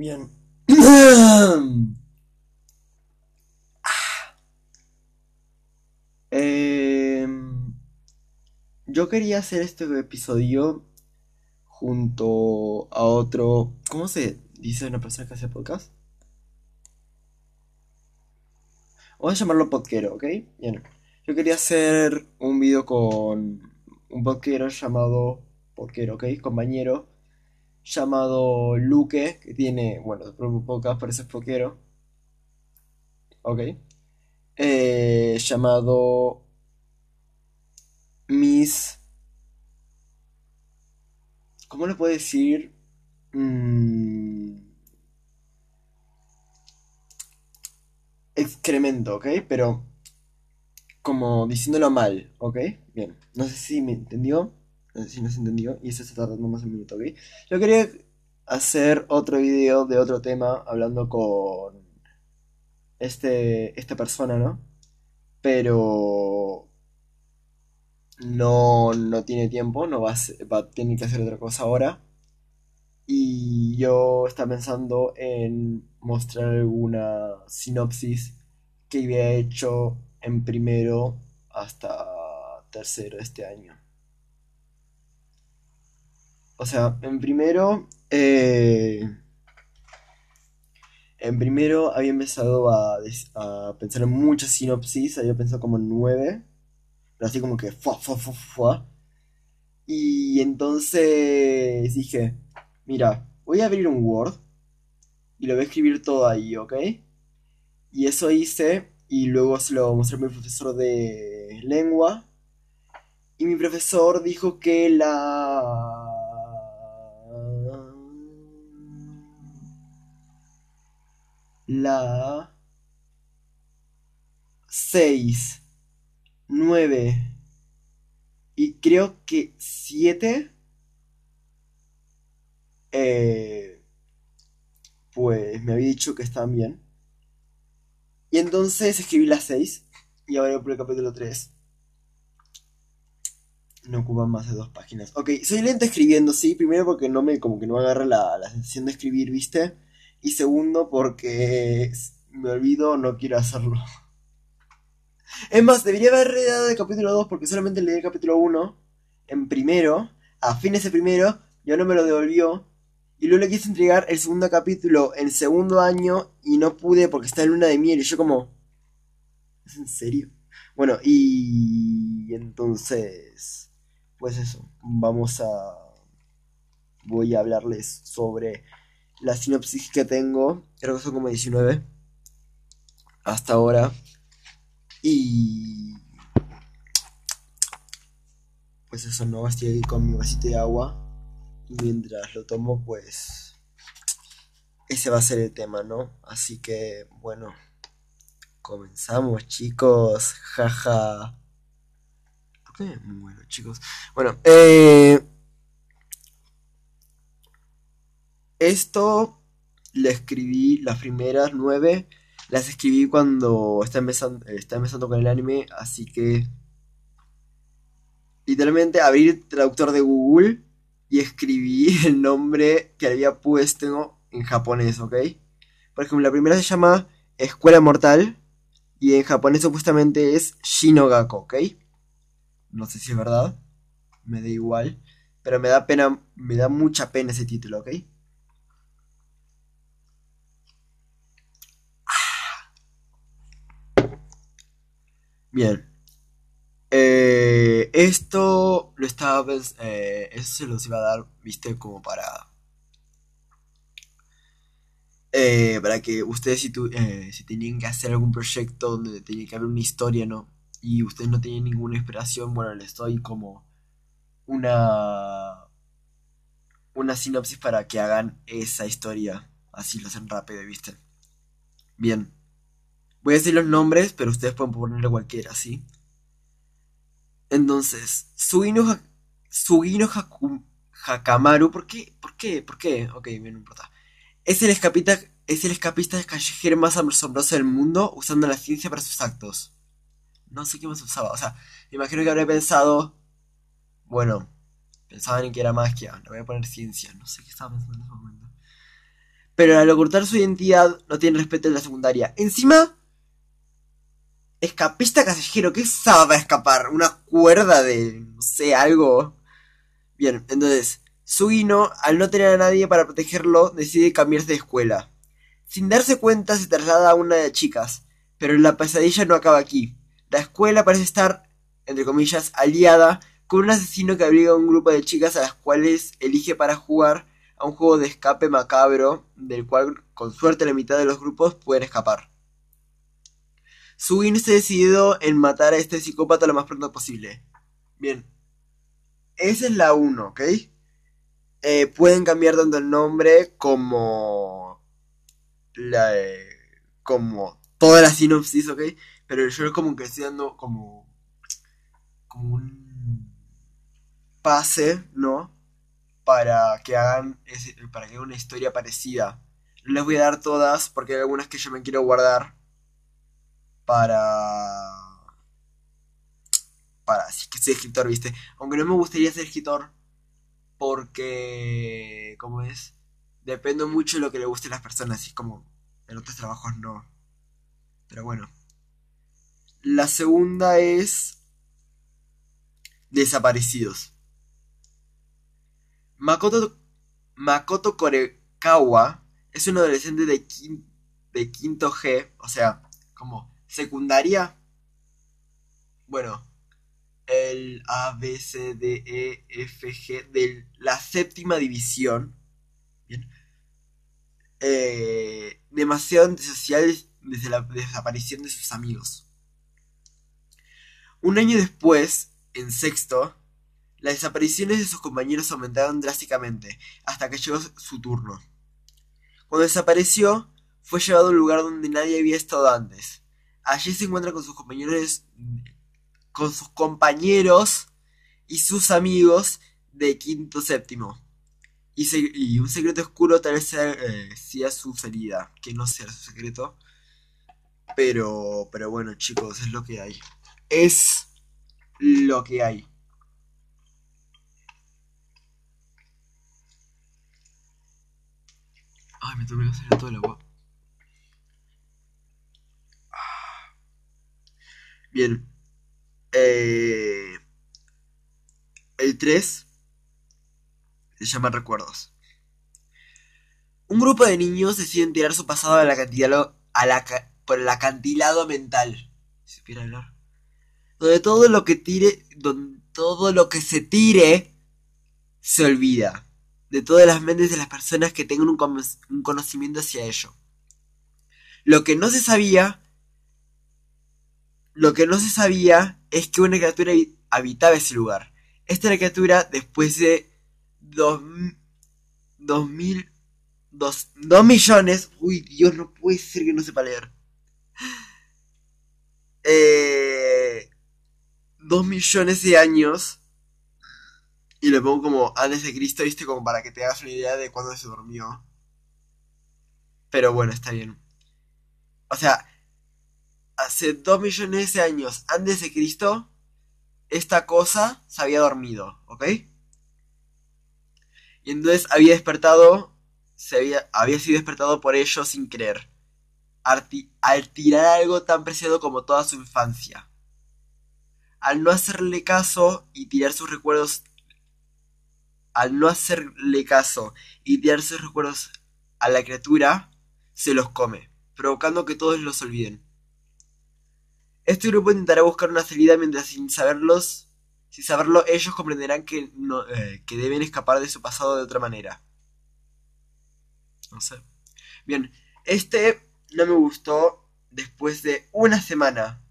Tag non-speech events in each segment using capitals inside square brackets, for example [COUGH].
Bien. Em, yo quería hacer este episodio junto a otro. ¿Cómo se dice una persona que hace podcast? Vamos a llamarlo podquero, ¿ok? Bien. Yo quería hacer un video con un podquero llamado. Podquero, ¿ok? Compañero. Llamado Luque, que tiene, bueno, propio podcast, es podquero. ¿Ok? Eh, llamado Miss. ¿Cómo le puedo decir? Mm, excremento, ¿ok? Pero como diciéndolo mal, ¿ok? Bien, no sé si me entendió, si no se entendió, y eso está tardando más un minuto, ¿ok? Yo quería hacer otro video de otro tema hablando con este, esta persona, ¿no? Pero no, no tiene tiempo, no va a, va a que hacer otra cosa ahora. Y yo estaba pensando en mostrar alguna sinopsis que había hecho en primero hasta tercero de este año. O sea, en primero... eh, en primero había empezado a, a pensar en muchas sinopsis, había pensado como nueve, pero así como que fua, fua, fua, fua. Y entonces dije, mira, voy a abrir un Word y lo voy a escribir todo ahí, ¿ok? Y eso hice y luego se lo mostré a mi profesor de lengua y mi profesor dijo que la... La 6, 9 y creo que 7, eh, pues me había dicho que estaban bien. Y entonces escribí la 6 y ahora voy por el capítulo 3. No ocupan más de dos páginas. Ok, soy lento escribiendo, sí. Primero porque no me, como que no agarra la, la sensación de escribir, ¿viste? Y segundo porque me olvido, no quiero hacerlo. Es más, debería haber dado el capítulo 2 porque solamente leí el capítulo 1 en primero, a fines de primero, ya no me lo devolvió. Y luego le quise entregar el segundo capítulo en segundo año y no pude porque está en luna de miel. Y yo como... ¿Es en serio? Bueno, y entonces... Pues eso, vamos a... Voy a hablarles sobre la sinopsis que tengo. Creo que son como 19 hasta ahora. Y... Pues eso, no, estoy aquí con mi vasito de agua. Y mientras lo tomo, pues... Ese va a ser el tema, ¿no? Así que, bueno, comenzamos, chicos. Jaja. ¿Por qué me muero, chicos? Bueno, eh... Esto le escribí las primeras nueve. Las escribí cuando está empezando, con el anime, así que literalmente abrí traductor de Google y escribí [LAUGHS] el nombre que había puesto en japonés, ¿ok? Por ejemplo, la primera se llama Escuela Mortal y en japonés supuestamente es Shinogako, ¿ok? No sé si es verdad, me da igual, pero me da pena, me da mucha pena ese título, ¿ok? Bien. Eh, esto lo estaba eh, eso se los iba a dar, viste, como para eh, para que ustedes si, tu- eh, si tenían que hacer algún proyecto donde tenía que haber una historia, ¿no? Y ustedes no tenían ninguna inspiración, bueno, les doy como una una sinopsis para que hagan esa historia, así lo hacen rápido, ¿viste? Bien. Voy a decir los nombres, pero ustedes pueden ponerle cualquiera, ¿sí? Entonces, Sugino, Ha- Sugino Haku- Hakamaru, ¿por qué? ¿Por qué? ¿Por qué? Ok, bien, no importa. Es el escapista, es el escapista callejero más asombroso del mundo usando la ciencia para sus actos. No sé qué más usaba, o sea, me imagino que habría pensado, bueno, pensaban en que era magia, le voy a poner ciencia, no sé qué estaba pensando en ese momento. Pero al ocultar su identidad no tiene respeto en la secundaria. Encima, escapista callejero, ¿qué usaba para escapar? ¿Una cuerda de, no sé, algo? Bien, entonces, Sugino, al no tener a nadie para protegerlo, decide cambiarse de escuela. Sin darse cuenta, se traslada a una de chicas, pero la pesadilla no acaba aquí. La escuela parece estar, entre comillas, aliada con un asesino que abriga a un grupo de chicas a las cuales elige para jugar a un juego de escape macabro, del cual con suerte la mitad de los grupos pueden escapar. Sugin se decidido en matar a este psicópata lo más pronto posible. Bien. Esa es la 1, ¿ok? Eh, pueden cambiar tanto el nombre como la eh, como toda la sinopsis, ¿ok? Pero yo como que estoy dando como como un pase, ¿no? Para que hagan para que hagan una historia parecida. No les voy a dar todas porque hay algunas que yo me quiero guardar para para así que soy escritor, ¿viste? Aunque no me gustaría ser escritor porque, ¿cómo es? Depende mucho de lo que le guste a las personas, y como en otros trabajos no. Pero bueno. La segunda es Desaparecidos. Makoto, Makoto Korekawa es un adolescente de, de quinto G, o sea, como secundaria. Bueno, el A, B, C, D, E, F, G de la séptima división. Eh, demasiado antisocial desde la desaparición de sus amigos. Un año después, en sexto, las desapariciones de sus compañeros aumentaron drásticamente hasta que llegó su turno. Cuando desapareció, fue llevado a un lugar donde nadie había estado antes. Allí se encuentra con sus compañeros con sus compañeros y sus amigos de quinto séptimo. Y, un secreto oscuro tal vez sea, eh, su salida, que no sea su secreto. Pero, pero bueno chicos, es lo que hay. Es lo que hay. Ay, me tengo que hacer todo el agua. Bien. Eh, el 3 se llama Recuerdos. Un grupo de niños deciden tirar su pasado a la a la, por el acantilado mental. Si hablar. Donde todo lo que tire, donde todo lo que se tire se olvida. De todas las mentes de las personas que tengan un conocimiento hacia ello. Lo que no se sabía lo que no se sabía es que una criatura habitaba ese lugar. Esta criatura, después de dos, mil, dos, dos millones, uy Dios, no puede ser que no sepa leer. Eh, dos millones de años, y le pongo como antes de Cristo, viste, como para que te hagas una idea de cuándo se durmió. Pero bueno, está bien. O sea, hace dos millones de años antes de Cristo, esta cosa se había dormido, ¿ok? Y entonces había despertado, se había, sido despertado por ello sin creer, al tirar algo tan preciado como toda su infancia. Al no hacerle caso y tirar sus recuerdos, al no hacerle caso y tirar sus recuerdos a la criatura, se los come, provocando que todos los olviden. Este grupo intentará buscar una salida mientras sin saberlos, sin saberlo ellos comprenderán que, no, eh, que deben escapar de su pasado de otra manera. No sé. Bien, este no me gustó después de una semana.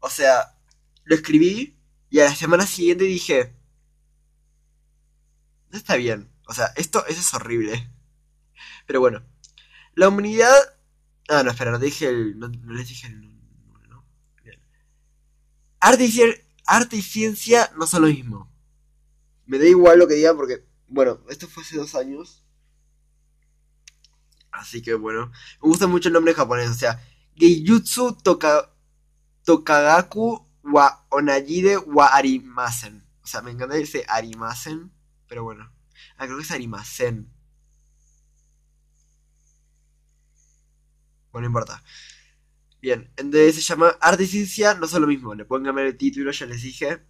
O sea, lo escribí y a la semana siguiente dije, no está bien. O sea, esto, eso es horrible. Pero bueno, la humanidad... Ah, no, espera, no, dije el, no les dije el Arte y, ciencia no son lo mismo. Me da igual lo que digan porque, bueno, esto fue hace dos años. Así que bueno, me gusta mucho el nombre japonés, o sea, Geijutsu toka, Tokagaku wa Onajide wa Arimasen. O sea, me encanta ese Arimasen, pero bueno. Ah, creo que es Arimasen. Bueno, no importa. Bien, entonces se llama Arte y Ciencia, no son lo mismo, le pueden cambiar el título, ya les dije.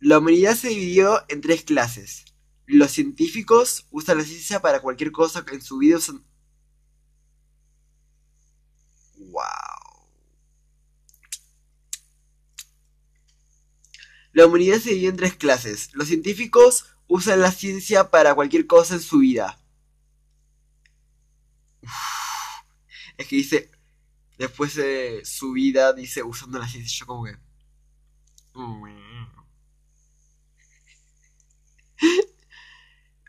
La humanidad se dividió en tres clases. Los científicos usan la ciencia para cualquier cosa que en su vida. ¡Wow! La humanidad se dividió en tres clases. Los científicos usan la ciencia para cualquier cosa en su vida. Es que dice, después de su vida, dice, usando la ciencia, yo como que...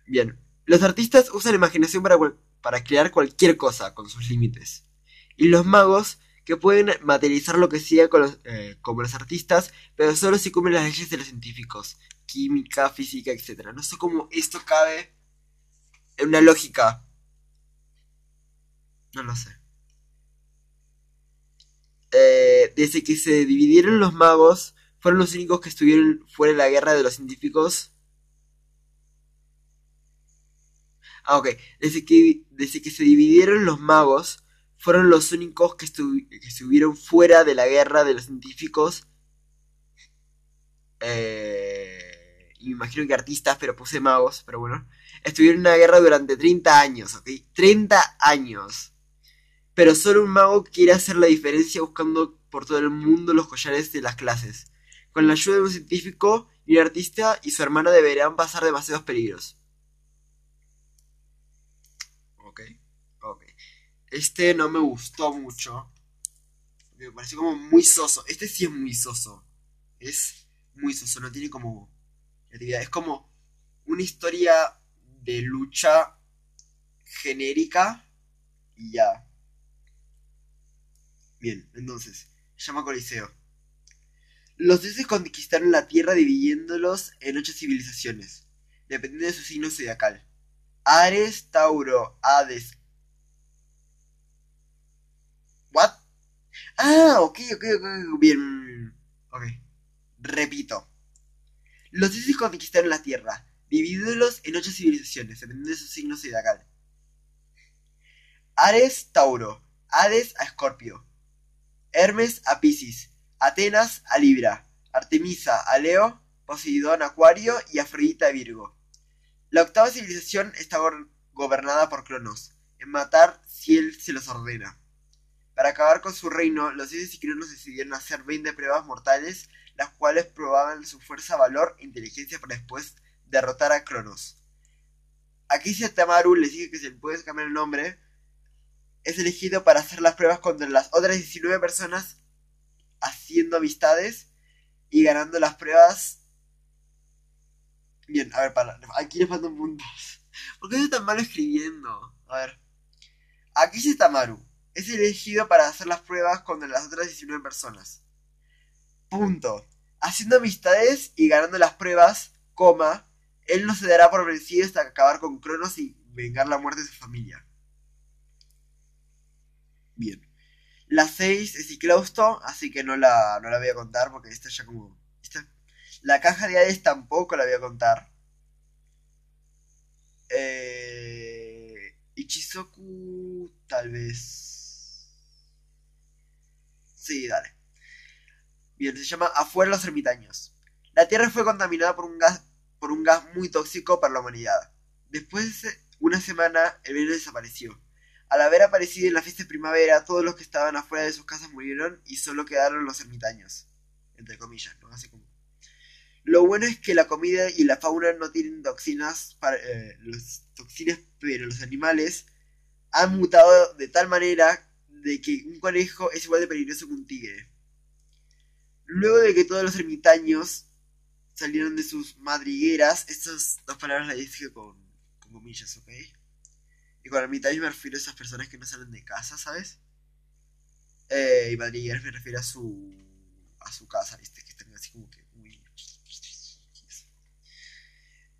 Bien, los artistas usan la imaginación para, para crear cualquier cosa con sus límites. Y los magos, que pueden materializar lo que sea eh, como los artistas, pero solo si cumplen las leyes de los científicos. Química, física, etc. No sé cómo esto cabe en una lógica. No lo sé. Desde que se dividieron los magos, fueron los únicos que estuvieron fuera de la guerra de los científicos Ah, ok. Desde que, desde que se dividieron los magos, fueron los únicos que, estuvieron fuera de la guerra de los científicos. Eh, me imagino que artistas, pero puse magos, pero bueno. Estuvieron en una guerra durante 30 años, ¿ok? 30 años. Pero solo un mago quiere hacer la diferencia buscando por todo el mundo los collares de las clases. Con la ayuda de un científico un artista y su hermano deberán pasar demasiados peligros. Este no me gustó mucho. Me pareció como muy soso. Este sí es muy soso. Es muy soso, no tiene como Es como una historia de lucha genérica y ya. Bien, entonces, se llama Coliseo. Los dioses conquistaron la tierra dividiéndolos en ocho civilizaciones, dependiendo de su signo zodiacal. Ares, Tauro, Hades, ¿What? Ah, ok, ok, ok, bien. Ok. Repito. Los dioses conquistaron la Tierra, dividiéndolos en ocho civilizaciones, dependiendo de su signo zodiacal. Ares, Tauro. Hades a Escorpio. Hermes a Piscis. Atenas a Libra. Artemisa a Leo. Poseidón a Acuario y Afrodita a Virgo. La octava civilización está gobernada por Cronos. En matar si él se los ordena. Para acabar con su reino, los dioses y cronos decidieron hacer 20 pruebas mortales, las cuales probaban su fuerza, valor e inteligencia para después derrotar a Cronos. Aquí si Tamaru les dice que se le puede cambiar el nombre, es elegido para hacer las pruebas contra las otras 19 personas, haciendo amistades y ganando las pruebas. Bien, a ver, para, aquí les faltan puntos. [LAUGHS] ¿Por qué estoy tan malo escribiendo? A ver. Aquí sí Tamaru es elegido para hacer las pruebas con las otras 19 personas. Punto. Haciendo amistades y ganando las pruebas, coma, él no se dará por vencido hasta acabar con Cronos y vengar la muerte de su familia. Bien. La 6 es Iclausto, así que no la, no la voy a contar porque esta ya como... La caja de Hades tampoco la voy a contar. Eh, Ichizoku tal vez Sí, dale. Bien, se llama Afuera los ermitaños. La Tierra fue contaminada por un gas, por un gas muy tóxico para la humanidad. Después de una semana, el veneno desapareció. Al haber aparecido en la fiesta de primavera, todos los que estaban afuera de sus casas murieron y solo quedaron los ermitaños. Entre comillas, ¿no? Así como. Lo bueno es que la comida y la fauna no tienen toxinas, eh, toxinas, pero los animales han mutado de tal manera de que un conejo es igual de peligroso que un tigre. Luego de que todos los ermitaños salieron de sus madrigueras, estas dos palabras las dije con, comillas, ¿ok? Y con ermitaños me refiero a esas personas que no salen de casa, ¿sabes? Eh, y madrigueras me refiero a su a su casa, ¿viste? Que están así como que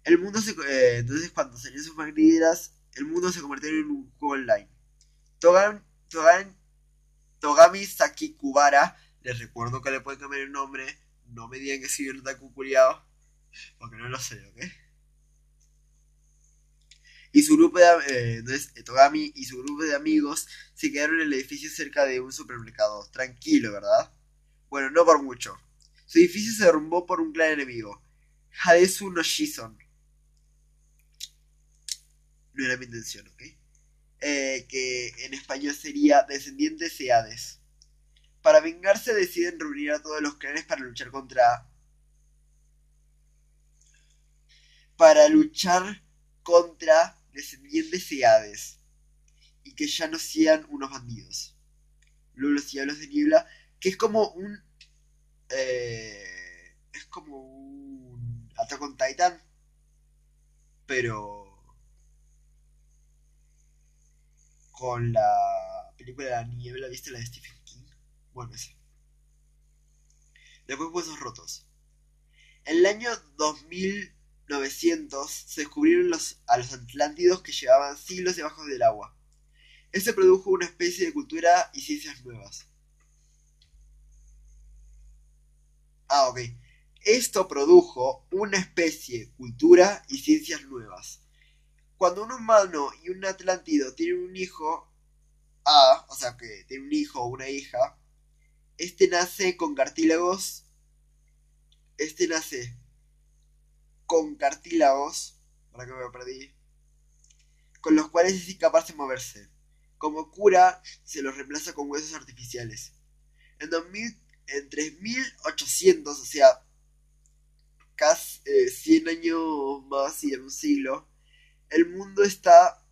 El mundo se... Eh, entonces cuando salieron sus madrigueras, el mundo se convirtió en un juego online. Togan Togami Sakikubara, les recuerdo que le pueden cambiar el nombre, no me digan que soy un otaku porque no lo sé, ¿ok? Y su grupo de, eh, entonces, Togami y su grupo de amigos se quedaron en el edificio cerca de un supermercado. Tranquilo, ¿verdad? Bueno, no por mucho. Su edificio se derrumbó por un clan enemigo, Hadesu no Shison. No era mi intención, ¿ok? Eh, que en español sería Descendientes de Hades. Para vengarse deciden reunir a todos los clanes para luchar contra... Para luchar contra descendientes de Hades. Y que ya no sean unos bandidos. Luego los diablos de niebla. Que es como un... Eh, es como un... Attack on Titan. Pero... Con la película de la niebla, ¿viste la de Stephen King? Bueno, ese. Después Huesos Rotos. En el año 2900 se descubrieron los, a los atlántidos que llevaban siglos debajo del agua. Esto produjo una especie de cultura y ciencias nuevas. Ah, ok. Esto produjo una especie, cultura y ciencias nuevas. Cuando un humano y un atlántido tienen un hijo, ah, o sea que tiene un hijo o una hija, este nace con cartílagos. Este nace con cartílagos. Para que me perdí. Con los cuales es incapaz de moverse. Como cura, se los reemplaza con huesos artificiales. En, 2000, en 3800, o sea, casi 100 eh, años más y en un siglo, el mundo está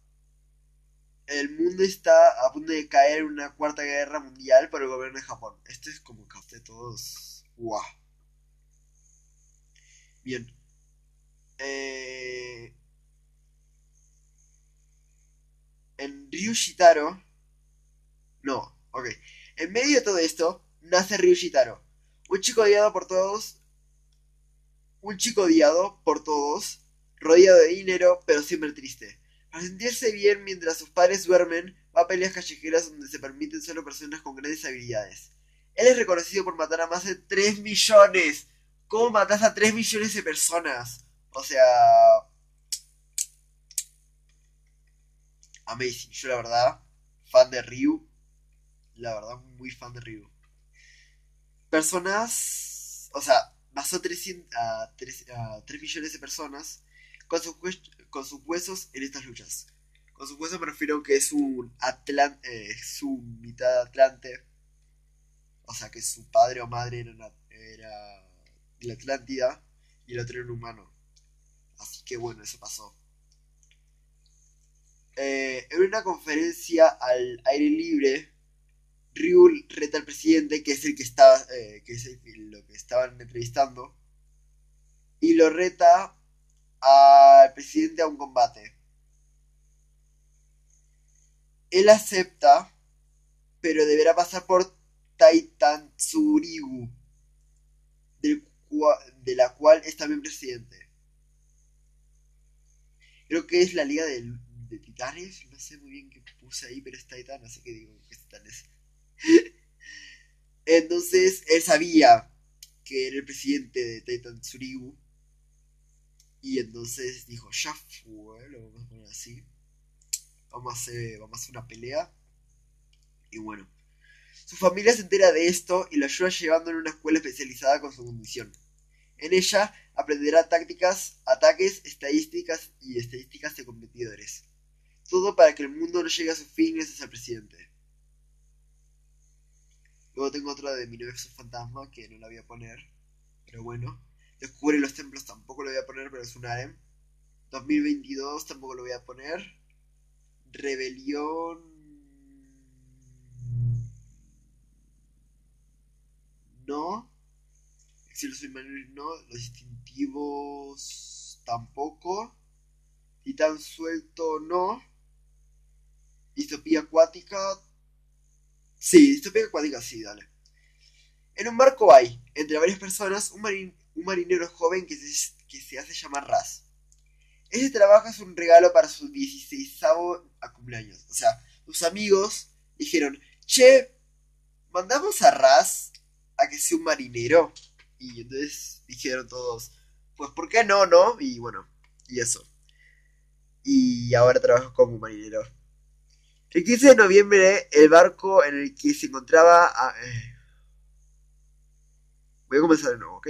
el mundo está a punto de caer en una cuarta guerra mundial por el gobierno de Japón. Esto es como que usted todos. ¡Wow! Bien. Eh... En Ryushitaro. No, ok. En medio de todo esto, nace Ryushitaro. Un chico odiado por todos. Un chico odiado por todos. Rodeado de dinero, pero siempre triste para sentirse bien mientras sus padres duermen, va a peleas callejeras donde se permiten solo personas con grandes habilidades. Él es reconocido por matar a más de 3 millones. ¿Cómo matas a 3 millones de personas? O sea... Amazing. Yo la verdad, fan de Ryu. La verdad, muy fan de Ryu. Personas... O sea, mató a 3, a 3 millones de personas con sus, huesos en estas luchas. Con sus huesos me refiero que es un atlan eh, su mitad atlante. O sea que su padre o madre era, era de la Atlántida y el otro era un humano. Que bueno, eso pasó. Eh, en una conferencia al aire libre, Ryu reta al presidente, que es el que estaba, eh, que es lo que estaban entrevistando, y lo reta al presidente a un combate. Él acepta, pero deberá pasar por Taitan Tsurigu, de la cual es también presidente. Creo que es la liga de, titanes, no sé muy bien qué puse ahí, pero es Titan, así que digo que es titanes. [LAUGHS] Entonces, él sabía que era el presidente de Titan Tsurigu y entonces dijo, ya fue, lo vamos a poner así. Vamos a hacer, vamos a hacer una pelea. Y bueno. Su familia se entera de esto y lo ayuda llevándolo a una escuela especializada con su condición. En ella aprenderá tácticas, ataques, estadísticas y estadísticas de competidores. Todo para que el mundo no llegue a su fin gracias al presidente. Luego tengo otra de mi novio fantasma que no la voy a poner. Pero bueno. Descubre los templos tampoco lo voy a poner, pero es un harem. 2022 tampoco lo voy a poner. Rebelión. No. Exilio submarino no. Los distintivos tampoco. Titán suelto no. Distopía acuática. Sí, distopía acuática sí, dale. En un barco hay, entre varias personas, un, marinero joven que se, que se hace llamar Raz. Ese trabajo es un regalo para su 16 cumpleaños. O sea, sus amigos dijeron, che, mandamos a Raz a que sea un marinero. Y entonces dijeron todos, pues ¿por qué no, no? Y bueno, y eso. y ahora trabajo como marinero. El 15 de noviembre, el barco en el que se encontraba... Eh, voy a comenzar de nuevo, ¿ok?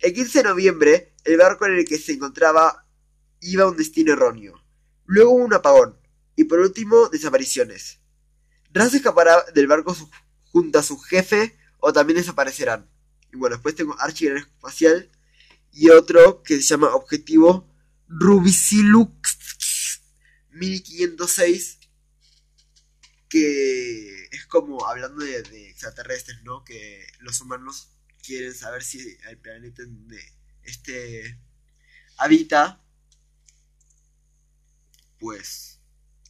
El 15 de noviembre, el barco en el que se encontraba iba a un destino erróneo. Luego hubo un apagón. Y por último, desapariciones. Raz escapará del barco junto a su jefe o también desaparecerán. Bueno, después tengo Archie Espacial y otro que se llama Objetivo Rubisilux 1506 que es como hablando de, extraterrestres, ¿no? Que los humanos quieren saber si el planeta donde este habita, pues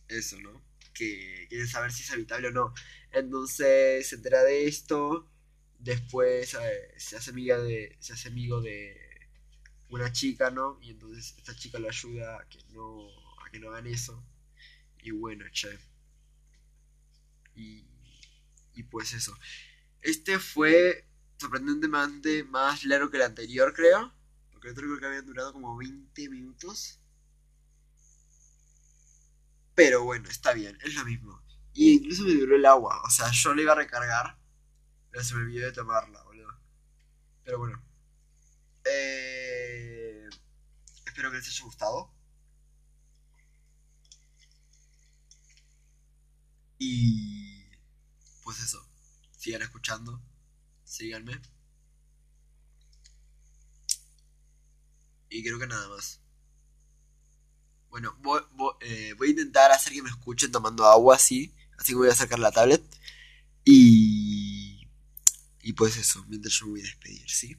eso, ¿no? Que quieren saber si es habitable o no. Entonces se entera de esto, después eh, se hace amiga de, se hace amigo de una chica, ¿no? Y entonces esta chica lo ayuda a que no, a que no hagan eso. Y bueno, che. Y, y pues eso. Este fue sorprendentemente más largo que el anterior, creo. Porque el otro creo que había durado como 20 minutos. Pero bueno, está bien, es lo mismo. Y incluso me duró el agua. O sea, yo le iba a recargar. Se me olvidó de tomarla, boludo. Pero bueno. Eh, espero que les haya gustado. Y pues eso, sigan escuchando, síganme. Y creo que nada más. Bueno, eh, voy, a intentar hacer que me escuchen tomando agua así. Así que voy a sacar la tablet. Y, y pues eso, mientras yo me voy a despedir, ¿sí?